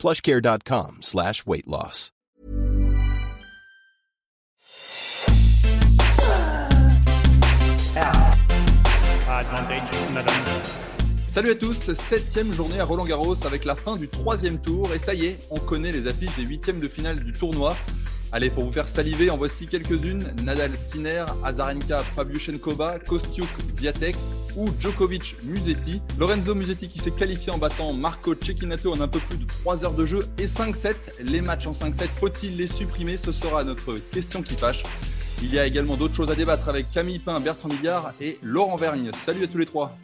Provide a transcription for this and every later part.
plushcare.com slash weight loss. Salut à tous, septième journée à Roland Garros avec la fin du troisième tour et ça y est, on connaît les affiches des huitièmes de finale du tournoi. Allez, pour vous faire saliver, en voici quelques-unes. Nadal Sinner, Azarenka Pavlyuchenkova, Kostiuk Ziatek ou Djokovic Musetti. Lorenzo Musetti qui s'est qualifié en battant Marco Cecchinato en un peu plus de 3 heures de jeu et 5-7. Les matchs en 5-7, faut-il les supprimer? Ce sera notre question qui fâche. Il y a également d'autres choses à débattre avec Camille Pain, Bertrand Millard et Laurent Vergne. Salut à tous les trois.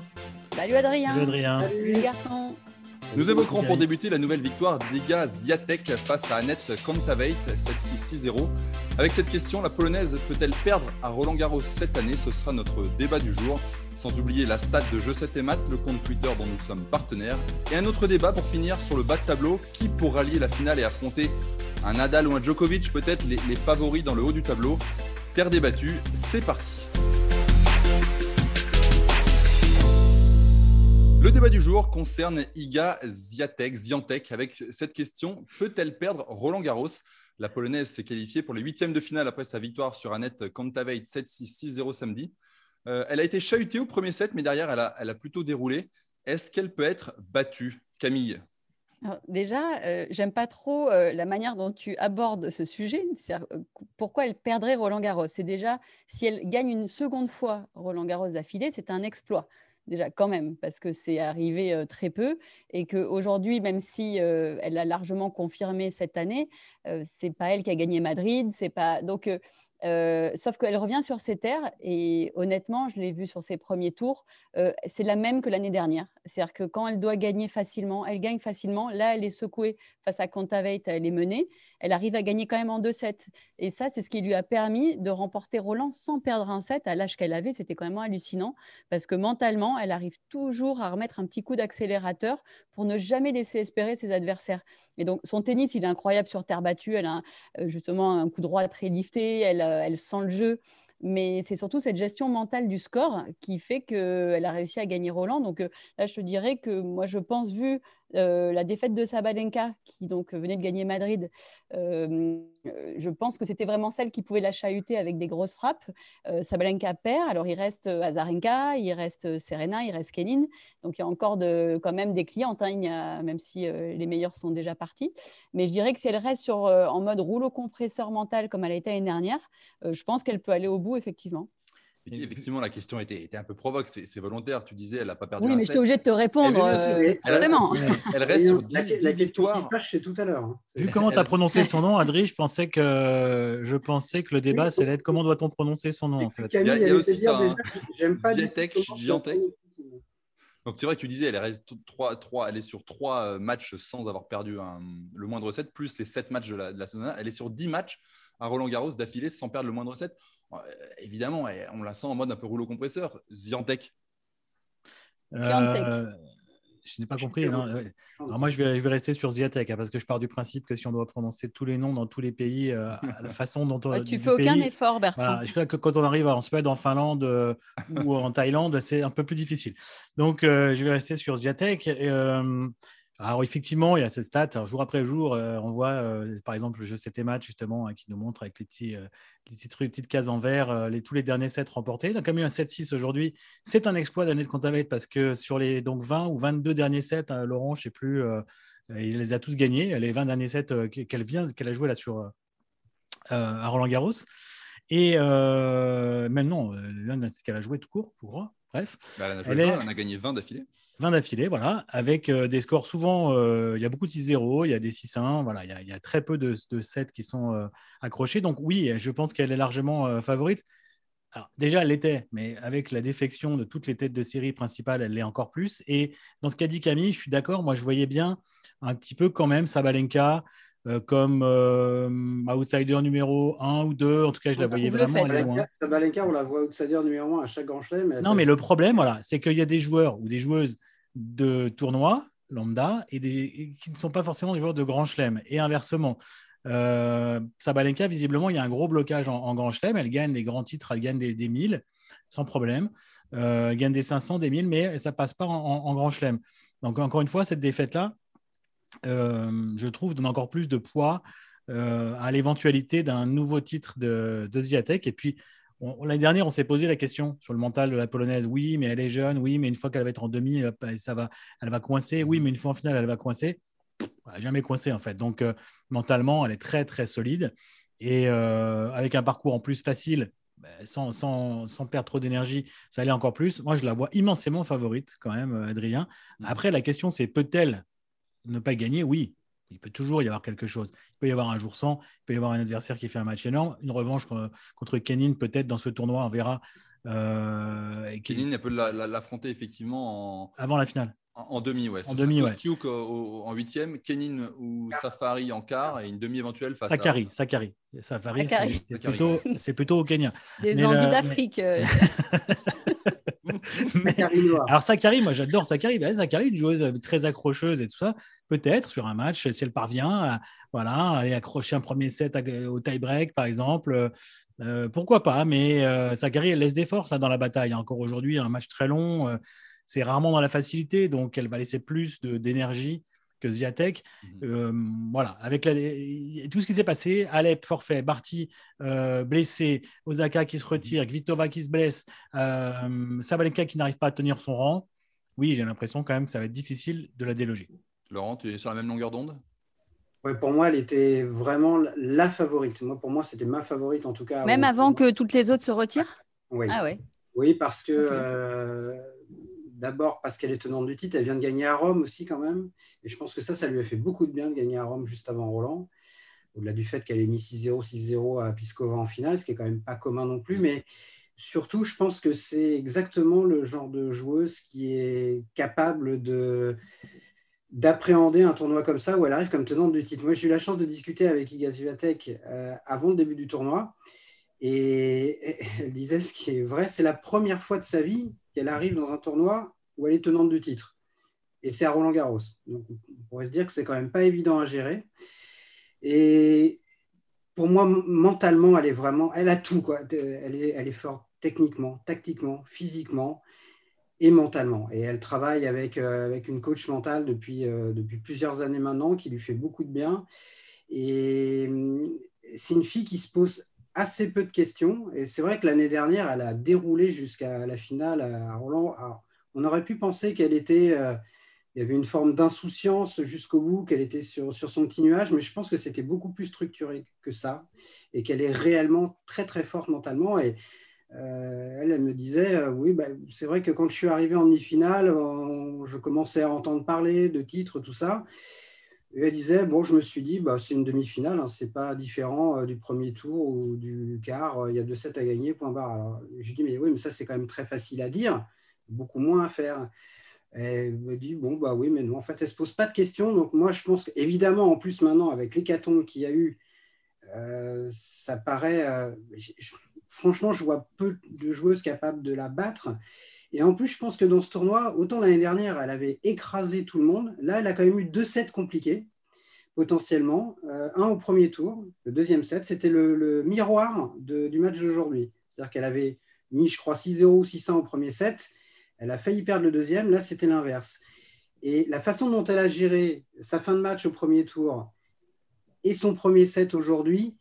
Salut Adrien. Salut Adrien. Salut les garçons. Nous évoquerons pour débuter la nouvelle victoire d'Iga Ziatek face à Annette Kontaveit 7-6-6-0. Avec cette question, la Polonaise peut-elle perdre à Roland Garros cette année? Ce sera notre débat du jour. Sans oublier la stat de Jeu 7 et Mat, le compte Twitter dont nous sommes partenaires. Et un autre débat pour finir sur le bas de tableau. Qui pour rallier la finale et affronter un Nadal ou un Djokovic Peut-être les, les favoris dans le haut du tableau? Terre débattue, c'est parti. Le débat du jour concerne Iga Ziatek, Ziantek, avec cette question peut-elle perdre Roland Garros? La Polonaise s'est qualifiée pour les huitièmes de finale après sa victoire sur Annette Kontaveit 7-6-6-0 samedi. Euh, elle a été chahutée au premier set, mais derrière, elle a, plutôt déroulé. Est-ce qu'elle peut être battue? Camille déjà, euh, j'aime pas trop euh, la manière dont tu abordes ce sujet. Pourquoi elle perdrait Roland Garros? C'est déjà, si elle gagne une seconde fois Roland Garros d'affilée, c'est un exploit déjà quand même, parce que c'est arrivé très peu et qu'aujourd'hui, même si elle a largement confirmé cette année, c'est pas elle qui a gagné Madrid, c'est pas donc sauf qu'elle revient sur ses terres et honnêtement, je l'ai vu sur ses premiers tours, c'est la même que l'année dernière. C'est-à-dire que quand elle doit gagner facilement, elle gagne facilement. Là, elle est secouée face à Kontaveit, elle est menée. Elle arrive à gagner quand même en 2-7. Et ça, c'est ce qui lui a permis de remporter Roland sans perdre un set à l'âge qu'elle avait. C'était quand même hallucinant parce que mentalement, elle arrive toujours à remettre un petit coup d'accélérateur pour ne jamais laisser espérer ses adversaires. Et donc, son tennis, il est incroyable sur terre battue. Elle a justement un coup droit très lifté. Elle euh, elle sent le jeu. Mais c'est surtout cette gestion mentale du score qui fait qu'elle a réussi à gagner Roland. Donc euh, là, je te dirais que moi, je pense, vu euh, la défaite de Sabalenka, qui donc venait de gagner Madrid, euh, je pense que c'était vraiment celle qui pouvait la chahuter avec des grosses frappes. Sabalenka perd, alors il reste Azarenka, il reste Serena, il reste Kenin. Donc il y a encore quand même des clientes, hein, même si les meilleurs sont déjà partis. Mais je dirais que si elle reste sur, en mode rouleau compresseur mental comme elle a été l'année dernière, je pense qu'elle peut aller au bout, effectivement. Effectivement, la question était, était un peu provoque, c'est volontaire. Tu disais, elle n'a pas perdu. Oui, mais j'étais obligé de te répondre, euh, forcément. Elle, reste sur 10, la, victoires. c'est tout à l'heure. Hein. Vu comment tu as prononcé son nom, Adri, je pensais que, je pensais que le débat, c'est d'être comment doit-on prononcer son nom en fait? il, y a, aussi ça. Hein. J'aime pas Giantek, Donc c'est vrai que tu disais, elle est, 3, 3, elle est sur 3 euh, matchs sans avoir perdu un, le moindre set, plus les 7 matchs de la, de la saison. Elle est sur 10 matchs à Roland Garros d'affilée sans perdre le moindre set. Euh, évidemment, on la sent en mode un peu rouleau compresseur. Ziantec. Euh, je n'ai pas compris. Non. Alors moi, je vais, je vais rester sur Ziatek hein, parce que je pars du principe que si on doit prononcer tous les noms dans tous les pays, euh, la façon dont on. tu fais aucun effort, Bertrand. je crois que quand on arrive en Suède, en Finlande ou en Thaïlande, c'est un peu plus difficile. Donc, je vais rester sur Ziatek. Alors effectivement, il y a cette stat. jour après jour, euh, on voit euh, par exemple le jeu 7 match justement hein, qui nous montre avec les, petits, euh, les petites, cases en vert les, tous les derniers sets remportés. Il a quand même eu un 7-6 aujourd'hui. C'est un exploit d'année de Contaveit parce que sur les donc 20 ou 22 derniers sets, hein, Laurent, je ne sais plus, il les a tous gagnés. Les 20 derniers sets qu'elle vient, qu'elle a joué là sur à Roland Garros. Et même non, l'un qu'elle a joué tout court, je crois. Bref. Bah, elle, a a gagné 20 d'affilée. 20 d'affilée, voilà, avec euh, des scores souvent, euh, il y a beaucoup de 6-0, il y a des 6-1, voilà, il y, a, très peu de, de sets qui sont euh, accrochés. Donc oui, je pense qu'elle est largement favorite. Alors, déjà, elle l'était, mais avec la défection de toutes les têtes de série principales, elle l'est encore plus. Et dans ce qu'a dit Camille, je suis d'accord, moi je voyais bien un petit peu quand même Sabalenka, euh, comme euh, outsider numéro 1 ou 2. En tout cas, je la voyais vraiment aller loin. Sabalenka, on la voit outsider numéro 1 à chaque grand chelem. Non, mais le problème, voilà, c'est qu'il y a des joueurs ou des joueuses de tournoi lambda et, des, qui ne sont pas forcément des joueurs de grand chelem. Et inversement. Euh, Sabalenka, visiblement, il y a un gros blocage en, grand chelem. Elle gagne les grands titres, elle gagne des, des 1000 sans problème. elle gagne des 500, des 1000, mais ça passe pas en, en grand chelem. Donc, encore une fois, cette défaite-là, euh, je trouve, donne encore plus de poids euh, à l'éventualité d'un nouveau titre de, de Zviatek. Et puis, l'année dernière, on s'est posé la question sur le mental de la polonaise. Oui, mais elle est jeune. Oui, mais une fois qu'elle va être en demi, euh, ça va, elle va coincer. Oui, mais une fois en finale, elle va coincer. Elle jamais coincé, en fait. Donc, mentalement, elle est très, très solide. Et avec un parcours en plus facile, ben, sans, sans, sans, perdre trop d'énergie, ça allait encore plus. Moi, je la vois immensément favorite quand même, Adrien. Mmh. Après, la question, c'est peut-elle ne pas gagner, oui, il peut toujours y avoir quelque chose. Il peut y avoir un jour sans, il peut y avoir un adversaire qui fait un match énorme, une revanche contre Kenin peut-être dans ce tournoi, on verra. Euh, Kenin, elle peut l'affronter effectivement en... avant la finale. En, demi, ouais. En demi, ouais. en huitième, Kenin ou Safari en quart et une demi éventuelle face Sakari, à... Sakari. Safari, c'est plutôt, plutôt, au Kenya. Des envies euh, d'Afrique. Euh. Alors Sakari, moi j'adore Sakari. Ben, Sakari, une joueuse très accrocheuse et tout ça. Peut-être sur un match, si elle parvient à voilà, aller accrocher un premier set au tie-break, par exemple. Euh, pourquoi pas Mais euh, Sakari, elle laisse des forces là, dans la bataille. Encore aujourd'hui, un match très long. Euh, c'est rarement dans la facilité, donc elle va laisser plus d'énergie que Ziatek. Mhm. Euh, voilà, avec tout ce qui s'est passé, Alep forfait, Barty euh, blessé, Osaka qui se retire, mhm. Kvitova qui se blesse, euh, Sabalenka qui n'arrive pas à tenir son rang. Oui, j'ai l'impression quand même que ça va être difficile de la déloger. Laurent, tu es sur la même longueur d'onde? Ouais, pour moi, elle était vraiment la favorite. Moi, pour moi, c'était ma favorite en tout cas. Même avant que toutes les autres se retirent? Oui. Ah ouais. Oui, parce que D'abord parce qu'elle est tenante du titre, elle vient de gagner à Rome aussi quand même. Et je pense que ça, ça lui a fait beaucoup de bien de gagner à Rome juste avant Roland. Au-delà du fait qu'elle ait mis 6-0, 6-0 à Piscova en finale, ce qui est quand même pas commun non plus. Mais surtout, je pense que c'est exactement le genre de joueuse qui est capable de d'appréhender un tournoi comme ça où elle arrive comme tenante du titre. Moi, j'ai eu la chance de discuter avec Iga Swiatek euh, avant le début du tournoi. Et elle disait ce qui est vrai, c'est la première fois de sa vie qu'elle arrive dans un tournoi où elle est tenante du titre. Et c'est à Roland Garros. Donc on pourrait se dire que c'est quand même pas évident à gérer. Et pour moi, mentalement, elle est vraiment, elle a tout. Quoi. Elle, est, elle est forte techniquement, tactiquement, physiquement et mentalement. Et elle travaille avec, euh, avec une coach mentale depuis, euh, depuis plusieurs années maintenant qui lui fait beaucoup de bien. Et hum, c'est une fille qui se pose assez peu de questions. Et c'est vrai que l'année dernière, elle a déroulé jusqu'à la finale à Roland. on aurait pu penser qu'elle était. Euh, il y avait une forme d'insouciance jusqu'au bout, qu'elle était sur, sur, son petit nuage, mais je pense que c'était beaucoup plus structuré que ça et qu'elle est réellement très très forte mentalement. Et euh, elle, elle me disait euh, Oui, bah, c'est vrai que quand je suis arrivé en demi-finale, je commençais à entendre parler de titres, tout ça. Elle disait, bon, je me suis dit, bah, c'est une demi-finale, hein, c'est pas différent euh, du premier tour ou du quart, euh, il y a deux sets à gagner, point barre. Alors, je dis, mais oui, mais ça, c'est quand même très facile à dire, beaucoup moins à faire. elle me dit, bon, bah oui, mais non, en fait, elle se pose pas de questions. Donc, moi, je pense qu'évidemment, en plus, maintenant, avec l'hécatombe qu'il y a eu, euh, ça paraît. franchement, je vois peu de joueuses capables de la battre. Et en plus, je pense que dans ce tournoi, autant l'année dernière, elle avait écrasé tout le monde. Là, elle a quand même eu deux sets compliqués, potentiellement. Euh, un au premier tour, le deuxième set, c'était le, miroir du match d'aujourd'hui. C'est-à-dire qu'elle avait mis, je crois, 6-0 ou 6-1 au premier set. Elle a failli perdre le deuxième. Là, c'était l'inverse. Et la façon dont elle a géré sa fin de match au premier tour et son premier set aujourd'hui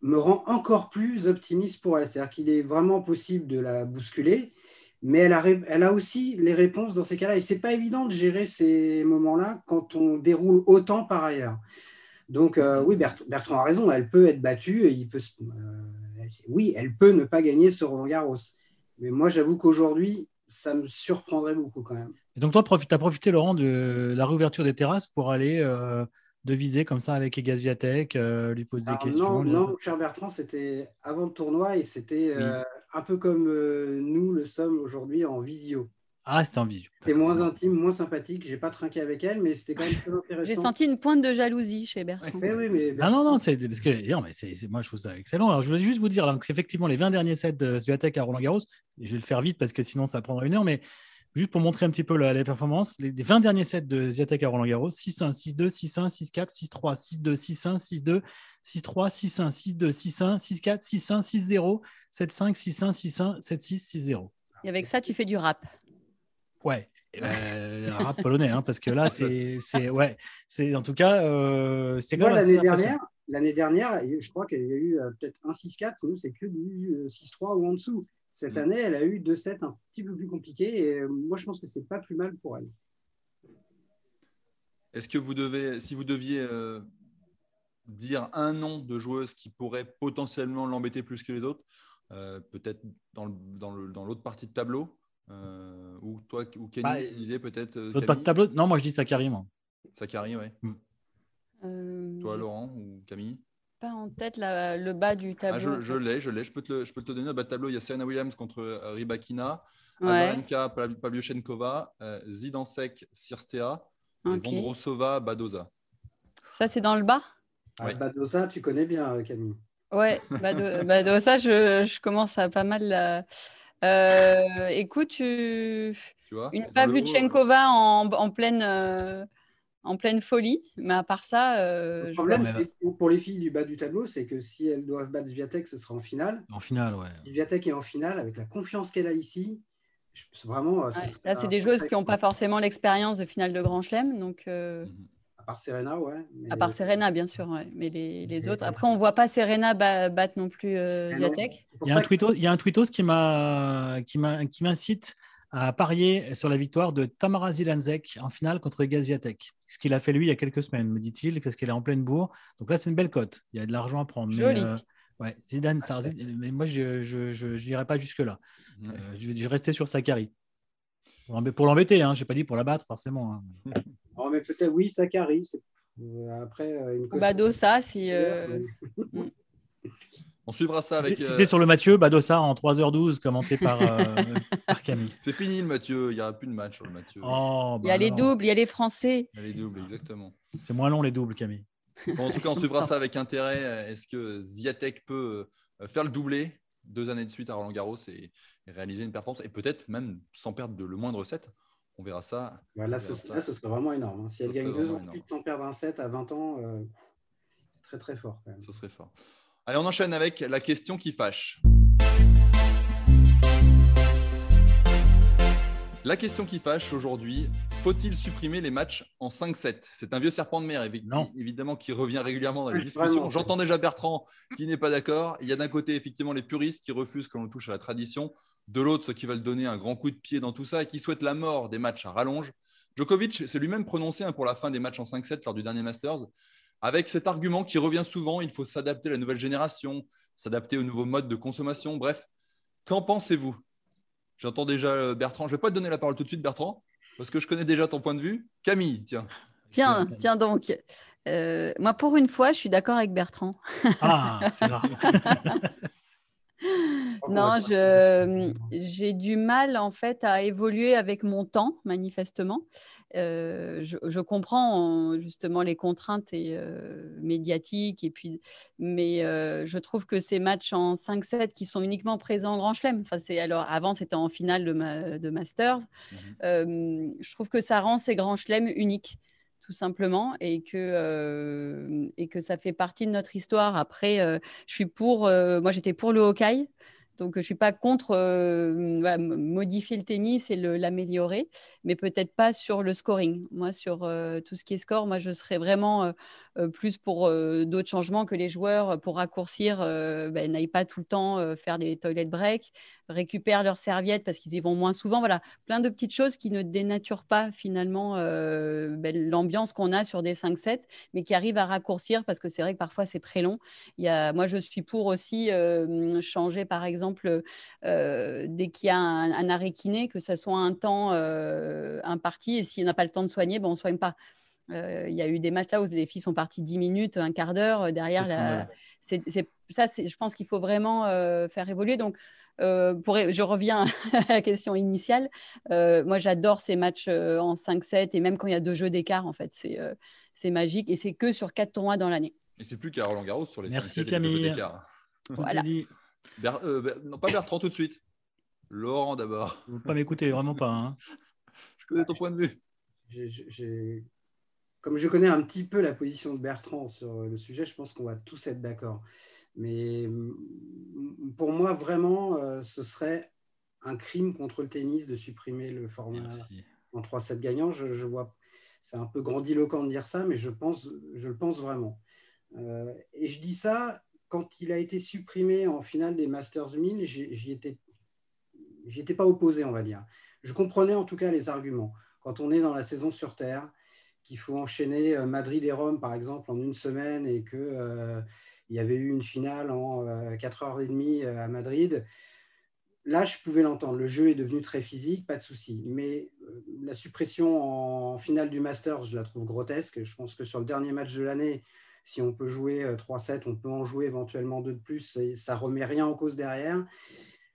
me rend encore plus optimiste pour elle. C'est-à-dire qu'il est vraiment possible de la bousculer mais elle a, elle a aussi les réponses dans ces cas-là. Et ce n'est pas évident de gérer ces moments-là quand on déroule autant par ailleurs. Donc euh, oui, Bertrand a raison, elle peut être battue, et il peut, euh, oui, elle peut ne pas gagner ce Roland Garros. Mais moi, j'avoue qu'aujourd'hui, ça me surprendrait beaucoup quand même. Et donc toi, tu as profité, Laurent, de la réouverture des terrasses pour aller euh, de viser comme ça avec Egas Viatek, lui poser des questions Non, non, cher Bertrand, c'était avant le tournoi et c'était un peu comme euh, nous le sommes aujourd'hui en visio. Ah, c'était en visio. C'était moins intime, moins sympathique. J'ai pas trinqué avec elle, mais c'était quand même très intéressant. J'ai senti une pointe de jalousie chez Bertrand. Mais oui, mais Non, non, non, c'est parce que non, mais c'est, moi je trouve ça excellent. Alors je voulais juste vous dire donc, effectivement les 20 derniers sets de Swiatek à Roland Garros, je vais le faire vite parce que sinon ça prendra une heure, mais juste pour montrer un petit peu la, les performances, les, les 20 derniers sets de Swiatek à Roland Garros, 6-1, 6-2, 6-1, 6-4, 6-3, 6-2, 6-1, 6-2, 6-3, 6-1, 6-2, 6-1, 6-4, 6-1, 6-0, 7-5, 6-1, 6-1, 7-6, 6-0. Et avec ça, tu fais du rap. Ouais. Euh, un rap polonais, hein, parce que là, c'est, c'est, ouais, c'est en tout cas, euh, c'est assez l'année dernière, l'année dernière, je crois qu'il y a eu euh, peut-être un 6-4, sinon c'est que du euh, 6-3 ou en dessous. Cette Mm. année, elle a eu deux sets un petit peu plus compliqués et euh, moi, je pense que c'est pas plus mal pour elle. Est-ce que vous devez, si vous deviez euh, dire un nom de joueuse qui pourrait potentiellement l'embêter plus que les autres, euh, peut-être dans, le- dans, le- dans l'autre partie de tableau, euh, ou toi ou Kenny Bah, disait peut-être euh, L'autre pas de Camille tableau Non, moi je dis Sakari, moi. Sakari, ouais. Euh, Toi, Laurent ou Camille? Pas en tête la- le bas du Ah, tableau. je, je l'ai, je l'ai. Je peux te le, je peux te le donner au bas de tableau. Il y a Serena Williams contre euh, Rybakina, Ouais, Azarenka, Pav- Pavlyuchenkova, euh, Zidansek, Sirstea, et ok. Vondrousova, Badoza. Ça, c'est dans le bas? Ouais. Ah, Badosa, tu connais bien, euh, Camille. Ouais, Bado, Bado, ça, je, je commence à pas mal. la- Euh, écoute, tu- Tu vois une le Pavlyuchenkova en, en pleine, euh, en pleine folie, mais à part ça, euh, Le je problème, que pour les filles du bas du tableau, c'est que si elles doivent battre Sviatek, ce sera en finale. En finale, ouais. Si Sviatek est en finale, avec la confiance qu'elle a ici, je- c'est vraiment. euh, ce Là, c'est des joueuses qui n'ont pas forcément l'expérience de finale de Grand Chelem, donc euh. À part Serena, ouais. mais- à part Serena, bien sûr, ouais, mais les, les autres. Après, on ne voit pas Serena ba- battre non plus euh, Il y a un que- tweetos, il y a un tweetos qui m'a qui m'a qui m'incite à parier sur la victoire de Tamara Zilanzek en finale contre Gaziatek. Ce qu'il a fait lui il y a quelques semaines, me dit-il, parce qu'elle est en pleine bourre. Donc là, c'est une belle cote. Il y a de l'argent à prendre. Joli. Mais, euh, ouais, Zidane, ça- mais moi, je je, je, je n'irai pas jusque-là. Ouais. Euh, je vais rester sur Sakari. Pour l'embê- Pour l'embêter, hein. je n'ai pas dit pour la battre, forcément. hein. Oh, mais peut-être, oui, Sakari. euh, Après, euh, une Bado, ça, si. euh, On suivra ça Si avec. c'est- si euh, c'est sur le Mathieu, Badossa en 3h12, commenté par, euh, par Camille. C'est fini le Mathieu. Il n'y aura plus de match sur le Mathieu. Oh, Il y a bah les alors. doubles, il y a les Français. Il y a Les doubles, exactement. C'est moins long les doubles, Camille. Bon, en tout cas, on suivra ça avec intérêt. Est-ce que Ziatek peut euh, faire le doublé deux années de suite à Roland Garros et, réaliser une performance et peut-être même sans perdre de- le moindre set? On verra ça. Ouais, là, ce, ça. là, ce serait vraiment énorme. hein. Si Ça elle gagne deux sans perdre un set à 20 ans, euh, c'est très très fort quand même. Ce serait fort. Allez, on enchaîne avec la question qui fâche. La question qui fâche aujourd'hui, faut-il supprimer les matchs en 5-7 C'est un vieux serpent de mer, Non. évidemment, qui revient régulièrement dans les discussions. J'entends déjà Bertrand qui n'est pas d'accord. Il y a d'un côté, effectivement, les puristes qui refusent quand on touche à la tradition. De l'autre, ceux qui veulent donner un grand coup de pied dans tout ça et qui souhaitent la mort des matchs à rallonge. Djokovic s'est lui-même prononcé hein, pour la fin des matchs en 5-7 lors du dernier Masters, avec cet argument qui revient souvent, il faut s'adapter à la nouvelle génération, s'adapter au nouveau mode de consommation. Bref, qu'en pensez-vous? J'entends déjà euh, Bertrand. Je ne vais pas te donner la parole tout de suite, Bertrand, parce que je connais déjà ton point de vue. Camille, tiens. Tiens, tiens donc. Euh, moi, pour une fois, je suis d'accord avec Bertrand. Ah, c'est rare. Non, j'ai du mal en fait à évoluer avec mon temps, manifestement. Euh, je, je comprends justement les contraintes et, euh, médiatiques, et puis, mais euh, je trouve que ces matchs en 5-7 qui sont uniquement présents en Grand Chelem, enfin, alors, avant c'était en finale de, ma- de Masters, euh, je trouve que ça rend ces Grands Chelems uniques tout simplement, et que, euh, et que ça fait partie de notre histoire. Après, euh, je suis pour, euh, moi j'étais pour le Hawkeye, donc je ne suis pas contre modifier le tennis et l'améliorer, mais peut-être pas sur le scoring. Moi, sur tout ce qui est score, moi je serais vraiment plus pour euh, d'autres changements que les joueurs, euh, pour raccourcir, euh, ben, n'aillent pas tout le temps euh, faire des toilet breaks, récupèrent leurs serviettes parce qu'ils y vont moins souvent. Voilà, plein de petites choses qui ne dénaturent pas finalement euh, ben, l'ambiance qu'on a sur des 5-7, mais qui arrivent à raccourcir parce que c'est vrai que parfois c'est très long. Moi, je suis pour aussi euh, changer, par exemple, euh, dès qu'il y a un, un arrêt kiné, que ce soit un temps euh, imparti, et s'il n'a pas le temps de soigner, ben, on ne soigne pas. Euh, il y a eu des matchs là où les filles sont parties 10 minutes, un quart d'heure derrière. La... C'est, ça, je pense qu'il faut vraiment faire évoluer. Donc, pour, je reviens à la question initiale. moi, j'adore ces matchs en 5-7 et même quand il y a deux jeux d'écart, en fait, c'est, c'est magique et c'est que sur quatre tournois dans l'année. Et c'est plus qu'à Roland Garros sur les Merci Camille. Voilà. non, pas Bertrand tout de suite. Laurent d'abord. Vous ne pas m'écouter, vraiment pas. Hein. je connais ton point de vue. Comme je connais un petit peu la position de Bertrand sur le sujet, je pense qu'on va tous être d'accord. Mais mm, pour moi, vraiment, euh, ce serait un crime contre le tennis de supprimer le format en 3-7 gagnants. Je, vois, c'est un peu grandiloquent de dire ça, mais je, pense, je le pense vraiment. Euh, et je dis ça quand il a été supprimé en finale des Masters 1000, j'y étais j'y étais pas opposé, on va dire. Je comprenais en tout cas les arguments. Quand on est dans la saison sur Terre, qu'il faut enchaîner euh, Madrid et Rome, par exemple, en une semaine et qu'il euh, y avait eu une finale en 4h30 euh, à Madrid, là, je pouvais l'entendre. Le jeu est devenu très physique, pas de souci. Mais la suppression en finale du Masters, je la trouve grotesque. Je pense que sur le dernier match de l'année, si on peut jouer 3-7, on peut en jouer éventuellement deux de plus. Et ça remet rien en cause derrière.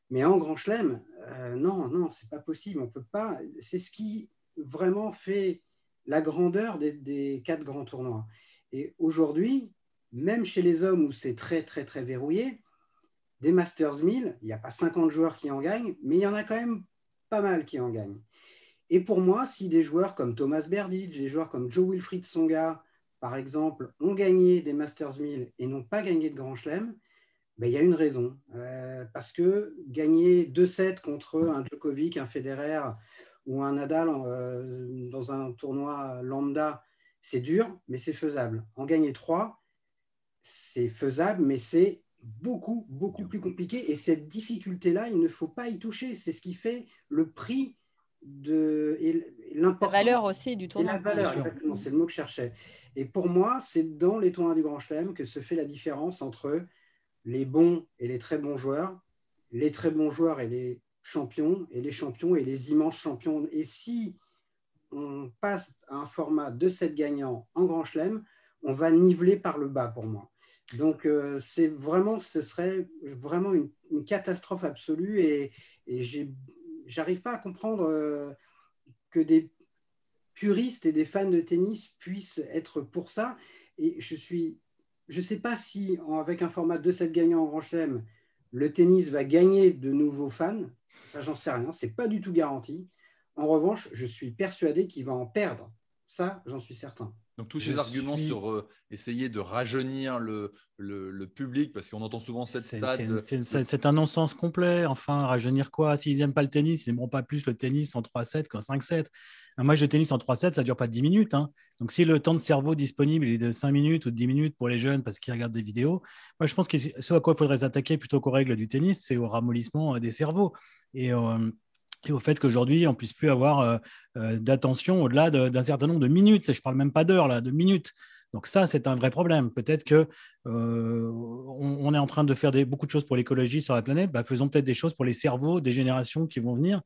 Mais en Grand Chelem, euh, non, non, c'est pas possible. On peut pas. C'est ce qui vraiment fait la grandeur des, quatre grands tournois. Et aujourd'hui, même chez les hommes où c'est très, très, très verrouillé, des Masters 1000, il n'y a pas 50 joueurs qui en gagnent, mais il y en a quand même pas mal qui en gagnent. Et pour moi, si des joueurs comme Thomas Berdych, des joueurs comme Joe Wilfried Songa, par exemple, ont gagné des Masters 1000 et n'ont pas gagné de Grand Chelem, ben, il y a une raison. Euh, parce que gagner 2-7 contre un Djokovic, un Federer ou un Nadal euh, dans un tournoi lambda, c'est dur, mais c'est faisable. En gagner 3, c'est faisable, mais c'est beaucoup, beaucoup plus compliqué. Et cette difficulté-là, il ne faut pas y toucher. C'est ce qui fait le prix de l'importance. La valeur aussi du tournoi. la valeur, exactement, c'est le mot que je cherchais. Et pour moi, c'est dans les tournois du Grand Chelem que se fait la différence entre les bons et les très bons joueurs, les très bons joueurs et les champions, et les champions et les immenses champions. Et si on passe à un format de 7 gagnants en Grand Chelem, on va niveler par le bas pour moi. Donc euh, c'est vraiment, ce serait vraiment une, catastrophe absolue et, et j'arrive pas à comprendre euh, que des puristes et des fans de tennis puissent être pour ça. Et je suis je sais pas si, avec un format de 7 gagnants en Grand Chelem, le tennis va gagner de nouveaux fans. Ça, j'en sais rien. Ce n'est pas du tout garanti. En revanche, je suis persuadé qu'il va en perdre. Ça, j'en suis certain. Donc tous ces arguments sur euh, essayer de rajeunir le, le, public, parce qu'on entend souvent cette stade. C'est un non-sens complet. Enfin, rajeunir quoi? S'ils n'aiment pas le tennis, ils n'aimeront pas plus le tennis en 3-7 qu'en 5-7. Un match de tennis en 3-7, ça ne dure pas 10 minutes. Hein. Donc si le temps de cerveau disponible est de 5 minutes ou de 10 minutes pour les jeunes parce qu'ils regardent des vidéos, moi je pense que ce à quoi il faudrait s'attaquer plutôt qu'aux règles du tennis, c'est au ramollissement des cerveaux. Et euh, et au fait qu'aujourd'hui, on puisse plus avoir euh, euh, d'attention au-delà d'un certain nombre de minutes. Je ne parle même pas d'heures, là, de minutes. Donc ça, c'est un vrai problème. Peut-être que euh, on, est en train de faire beaucoup de choses pour l'écologie sur la planète. Bah, faisons peut-être des choses pour les cerveaux des générations qui vont venir,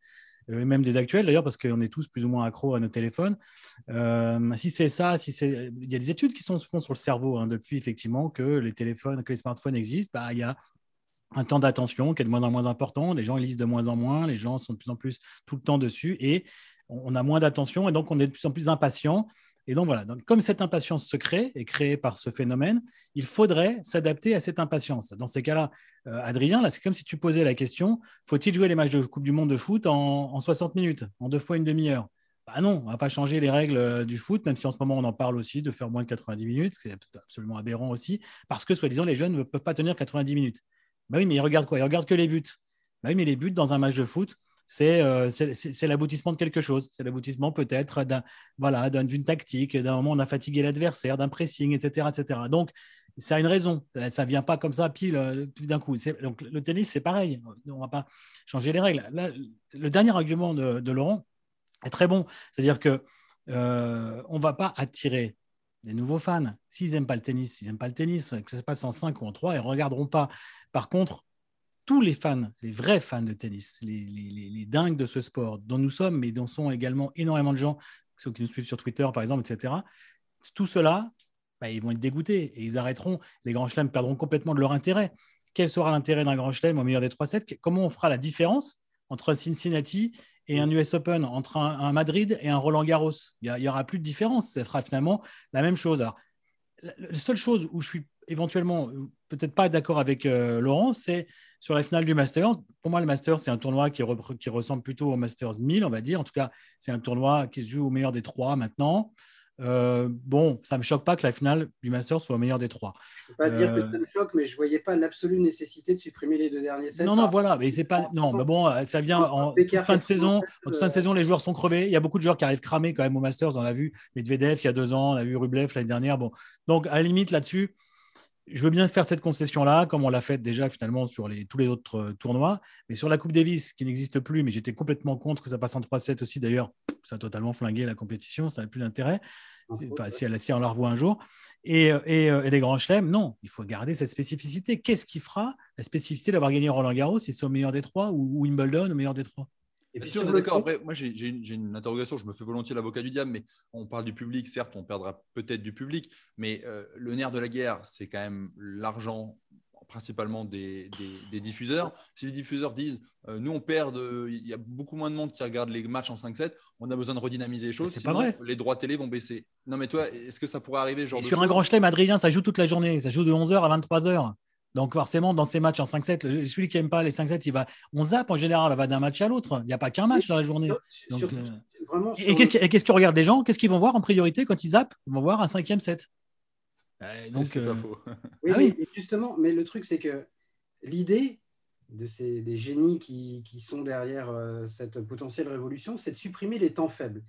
et même des actuels d'ailleurs, parce qu'on est tous plus ou moins accros à nos téléphones. si c'est ça, si c'est, il y a des études qui sont souvent sur le cerveau hein, depuis effectivement que les téléphones, que les smartphones existent. Bah, il y a un temps d'attention qui est de moins en moins important, les gens lisent de moins en moins, les gens sont de plus en plus tout le temps dessus et on a moins d'attention et donc on est de plus en plus impatient. Et donc voilà, donc, comme cette impatience se crée, est créée par ce phénomène, il faudrait s'adapter à cette impatience. Dans ces cas-là, euh, Adrien, là, c'est comme si tu posais la question, faut-il jouer les matchs de Coupe du Monde de foot en, 60 minutes, en deux fois une demi-heure? Bah non, on ne va pas changer les règles euh, du foot, même si en ce moment on en parle aussi de faire moins de 90 minutes, c'est absolument aberrant aussi, parce que soi-disant les jeunes ne peuvent pas tenir 90 minutes. Bah oui, mais il regarde quoi? Il regarde que les buts. Bah oui, mais les buts dans un match de foot, c'est euh, l'aboutissement de quelque chose. C'est l'aboutissement peut-être d'une voilà, tactique, d'un moment on a fatigué l'adversaire, d'un pressing, etc., etc. Donc, ça a une raison. Ça ne vient pas comme ça pile euh, d'un coup. Donc, le tennis, c'est pareil. On ne va pas changer les règles. le dernier argument de, Laurent est très bon. C'est-à-dire que euh, on ne va pas attirer des nouveaux fans. S'ils n'aiment pas le tennis, s'ils n'aiment pas le tennis, que ça se passe en 5 ou en 3, ils ne regarderont pas. Par contre, tous les fans, les vrais fans de tennis, les, dingues de ce sport, dont nous sommes, mais dont sont également énormément de gens, ceux qui nous suivent sur Twitter par exemple, etc., tout cela, bah, ils vont être dégoûtés et ils arrêteront. Les grands chelems perdront complètement de leur intérêt. Quel sera l'intérêt d'un grand chelem au meilleur des 3-7 Comment on fera la différence entre Cincinnati et un US Open, entre un, Madrid et un Roland Garros Il n'y aura plus de différence. Ce sera finalement la même chose. La seule chose où je suis éventuellement peut-être pas d'accord avec euh, Laurent, c'est sur la finale du Masters. Pour moi, le Masters, c'est un tournoi qui, ressemble plutôt au Masters 1000, on va dire. En tout cas, c'est un tournoi qui se joue au meilleur des trois maintenant. Euh, bon, ça ne me choque pas que la finale du Masters soit au meilleur des trois. Je ne pas dire que euh, ça me choque, mais je ne voyais pas l'absolue nécessité de supprimer les deux derniers sets. Non, non, voilà, mais c'est pas. Non, mais bon, ça vient en fin de saison. En fin de saison, les joueurs sont crevés. Il y a beaucoup de joueurs qui arrivent cramés quand même au Masters. On l'a vu Medvedev il y a deux ans, on a vu Rublev l'année dernière. Bon, donc à la limite là-dessus, je veux bien faire cette concession-là, comme on l'a fait déjà finalement sur les, tous les autres euh, tournois. Mais sur la Coupe Davis, qui n'existe plus, mais j'étais complètement contre que ça passe en 3-7 aussi. D'ailleurs, ça a totalement flingué la compétition, ça n'a plus d'intérêt. Enfin, si, si, on la revoit un jour. Et, euh, euh, et, les grands chelems, non, il faut garder cette spécificité. Qu'est-ce qui fera la spécificité d'avoir gagné Roland Garros si c'est au meilleur des trois ou, Wimbledon au meilleur des trois? Et puis, d'accord. Après, moi, j'ai une, interrogation. Je me fais volontiers l'avocat du diable, mais on parle du public. Certes, on perdra peut-être du public, mais euh, le nerf de la guerre, c'est quand même l'argent principalement des, diffuseurs. Si les diffuseurs disent euh, nous on perd, il y a beaucoup moins de monde qui regarde les matchs en 5-7, on a besoin de redynamiser les choses. C'est pas vrai. Les droits télé vont baisser. Non mais toi, est-ce que ça pourrait arriver genre Sur un grand chelem adrien, ça joue toute la journée. Ça joue de 11h à 23h. Donc forcément, dans ces matchs en 5-7, celui qui n'aime pas les 5-7, il va, on zappe en général, on va d'un match à l'autre. Il n'y a pas qu'un match dans la journée. Euh, et qu'est-ce qu'ils regardent les gens? Qu'est-ce qu'ils vont voir en priorité quand ils zappent? Ils vont voir un cinquième set. Euh, donc, c'est pas faux. oui, ah oui. justement, mais le truc, c'est que l'idée de ces des génies qui, qui sont derrière euh, cette potentielle révolution, c'est de supprimer les temps faibles.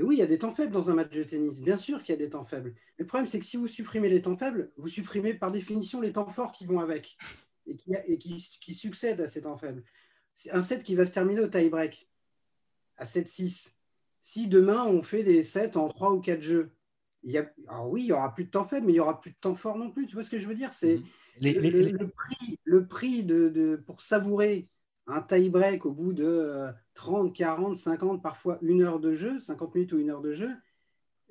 Et oui, il y a des temps faibles dans un match de tennis. Bien sûr qu'il y a des temps faibles. Le problème, c'est que si vous supprimez les temps faibles, vous supprimez par définition les temps forts qui vont avec et qui, et qui, succèdent à ces temps faibles. C'est un set qui va se terminer au tie-break à 7-6. Si demain, on fait des sets en 3 ou 4 jeux, il y a, alors oui, il y aura plus de temps faible, mais il y aura plus de temps fort non plus. Tu vois ce que je veux dire? C'est mhm. le, prix, le prix de, pour savourer un tie-break au bout de 30, 40, 50, parfois une heure de jeu, 50 minutes ou une heure de jeu,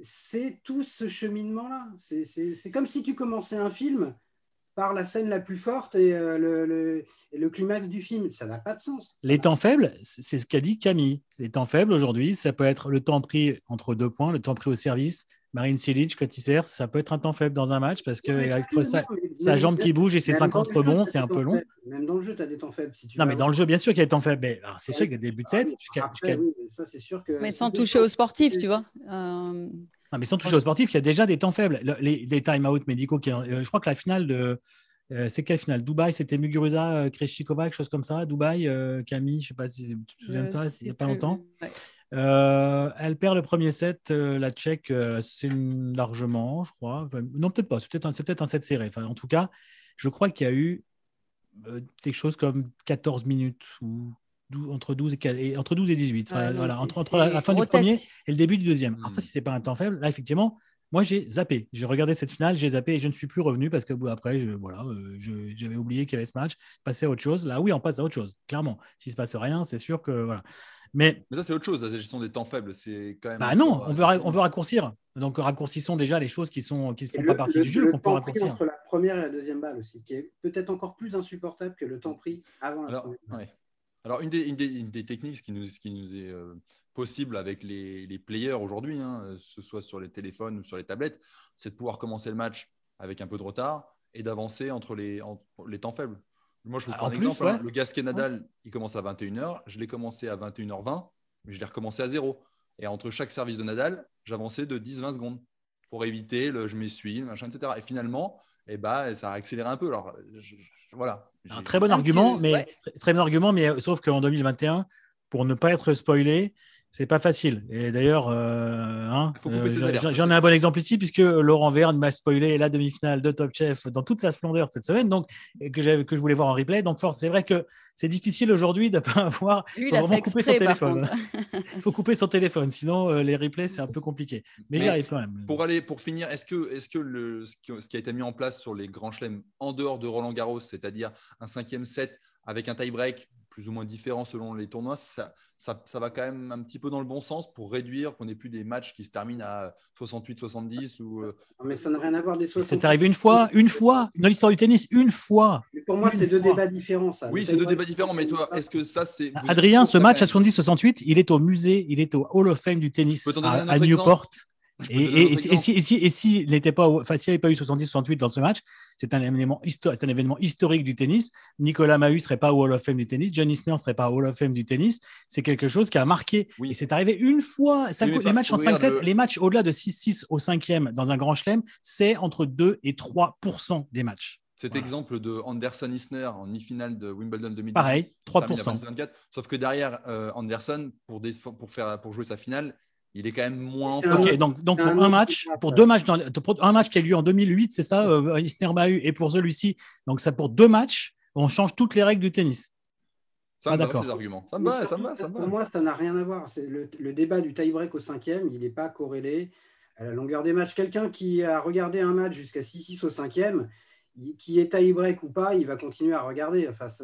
c'est tout ce cheminement-là. C'est comme si tu commençais un film par la scène la plus forte et, euh, le, le, climax du film. Ça n'a pas de sens. Les temps faibles, c'est ce qu'a dit Camille. Les temps faibles aujourd'hui, ça peut être le temps pris entre deux points, le temps pris au service, Marine Silic, quand il sert, ça peut être un temps faible dans un match parce que sa, jambe qui bouge et ses 50 rebonds, c'est un peu long. Même dans le jeu, tu as des temps faibles. non, mais dans le jeu, bien sûr qu'il y a des temps faibles. Mais c'est sûr qu'il y a des buts de 7. mais sans toucher aux sportifs, tu vois. Euh, non, mais sans toucher aux sportifs, il y a déjà des temps faibles. Les, les time-out médicaux, qui, euh, je crois que la finale de. Euh, c'est quelle finale? Dubaï, c'était Muguruza, Kreshikova, quelque chose comme ça. Dubaï, Camille, je ne sais pas si tu te souviens de ça, il n'y a pas longtemps. Euh, elle perd le premier set, euh, la Tchèque, euh, c'est largement, je crois. non, peut-être pas, c'est peut-être un, peut un, set serré. Enfin, en tout cas, je crois qu'il y a eu quelque chose comme 14 minutes ou entre 12 et, entre 12 et 18. voilà, entre, entre la, fin du premier et le début du deuxième. Alors, ça, hmm. si c'est pas un temps faible, là, effectivement, moi, j'ai zappé. J'ai regardé cette finale, j'ai zappé et je ne suis plus revenu parce que après, je, voilà, j'avais oublié qu'il y avait ce match. Passer à autre chose. Là, oui, on passe à autre chose, clairement. S'il ne se passe rien, c'est sûr que. Voilà. Mais, ça, c'est autre chose, la gestion des temps faibles. C'est quand même. Bah non, on veut, on veut raccourcir. Donc, raccourcissons déjà les choses qui ne qui font pas partie du jeu qu'on peut raccourcir. entre la première et la deuxième balle aussi, qui est peut-être encore plus insupportable que le temps pris avant la Alors, Alors, une des, une, des, une des, techniques qui nous, qui nous est euh, possible avec les, les players aujourd'hui, hein, ce soit sur les téléphones ou sur les tablettes, c'est de pouvoir commencer le match avec un peu de retard et d'avancer entre les, entre les temps faibles. Moi, je vous ah, prends un exemple. Hein. Le Gasquet Nadal, il commence à 21h. Je l'ai commencé à 21h20, mais je l'ai recommencé à zéro. Et entre chaque service de Nadal, j'avançais de 10-20 secondes pour éviter le je m'essuie, machin, etc. Et finalement, eh ben, ça a accéléré un peu. Alors, voilà. Un très bon argument, mais très bon argument, mais sauf qu'en 2021, pour ne pas être spoilé, c'est pas facile. Et d'ailleurs, euh, hein, euh, j'en ai un bon exemple ici, puisque Laurent Verne m'a spoilé la demi-finale de Top Chef dans toute sa splendeur cette semaine, donc que, que je voulais voir en replay. Donc, force, c'est vrai que c'est difficile aujourd'hui de ne pas avoir. il faut vraiment couper son téléphone. Il faut couper son téléphone, sinon euh, les replays, c'est un peu compliqué. Mais, j'y arrive quand même. Pour, aller, pour finir, est-ce que, est -ce, que le, ce qui a été mis en place sur les grands chelems en dehors de Roland Garros, c'est-à-dire un cinquième set avec un tie-break plus ou moins différent selon les tournois, ça, ça, ça, va quand même un petit peu dans le bon sens pour réduire qu'on n'ait plus des matchs qui se terminent à 68-70 ou. Euh, mais ça n'a rien à voir des 60. C'est arrivé une fois, une fois, dans l'histoire du tennis, une fois. pour moi, c'est deux débats différents, ça. Oui, c'est deux débats différents, mais toi, est-ce que ça, c'est. Adrien, ce match à 70-68, il est au musée, il est au Hall of Fame du tennis à, à Newport. Et, et, s'il n'était pas, enfin, s'il n'y avait pas eu 70-68 dans ce match, c'est un événement historique, un événement historique du tennis. Nicolas Mahut serait pas au Hall of Fame du tennis, John Isner serait pas au Hall of Fame du tennis. C'est quelque chose qui a marqué. Et c'est arrivé une fois. les matchs en 5-7, les matchs au-delà de 6-6 au cinquième dans un grand chelem, c'est entre 2 et 3% des matchs. Cet exemple de Anderson Isner en demi-finale de Wimbledon 2010. Pareil, 3 Sauf que derrière euh, Anderson, pour, pour, faire, pour jouer sa finale, il est quand même moins. Ok, donc, donc pour un, match, pour deux matchs, dans, un match qui a eu lieu en 2008, c'est ça, euh, Isner Bahu, et pour celui-ci, donc ça pour deux matchs, on change toutes les règles du tennis. Ça ah, d'accord. arguments. Ça me va, ça me va, ça Pour moi, ça n'a rien à voir. C'est le, le, débat du tie-break au cinquième, il n'est pas corrélé à la longueur des matchs. Quelqu'un qui a regardé un match jusqu'à 6-6 au cinquième, qui est tie-break ou pas, il va continuer à regarder. Enfin, ça,